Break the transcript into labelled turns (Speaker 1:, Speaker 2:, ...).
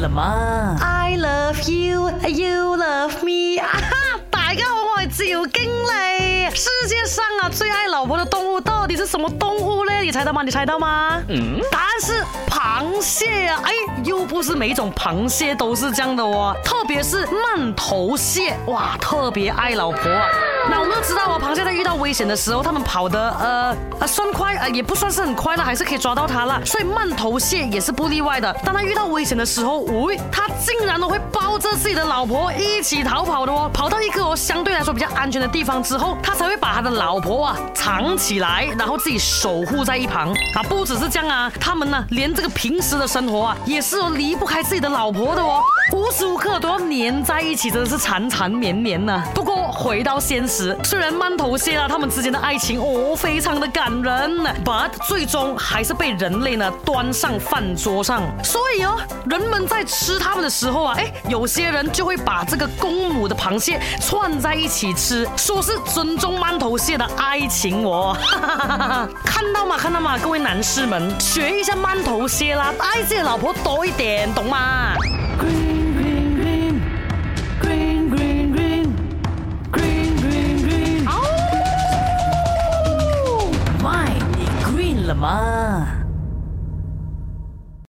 Speaker 1: 了吗？I love you, you love me。啊哈！大家好，我是赵经理。世界上啊，最爱老婆的动物到底是什么动物呢？你猜到吗？你猜到吗？嗯，答案是螃蟹啊！哎，又不是每种螃蟹都是这样的哦，特别是曼头蟹，哇，特别爱老婆。那我们都知道啊，螃蟹在遇到危险的时候，它们跑的呃啊算快啊，也不算是很快了，还是可以抓到它了。所以慢头蟹也是不例外的。当它遇到危险的时候，喂，它竟然都会抱着自己的老婆一起逃跑的哦。跑到一个相对来说比较安全的地方之后，它才会把它的老婆啊藏起来，然后自己守护在一旁。啊，不只是这样啊，它们呢，连这个平时的生活啊，也是离不开自己的老婆的哦。无时无刻都要粘在一起，真的是缠缠绵绵呢。不过回到现实，虽然馒头蟹啦，他们之间的爱情哦，非常的感人，but 最终还是被人类呢端上饭桌上。所以哦，人们在吃他们的时候啊，哎，有些人就会把这个公母的螃蟹串在一起吃，说是尊重馒头蟹的爱情哦。看到吗？看到吗？各位男士们，学一下馒头蟹啦，爱自己老婆多一点，懂吗？了吗？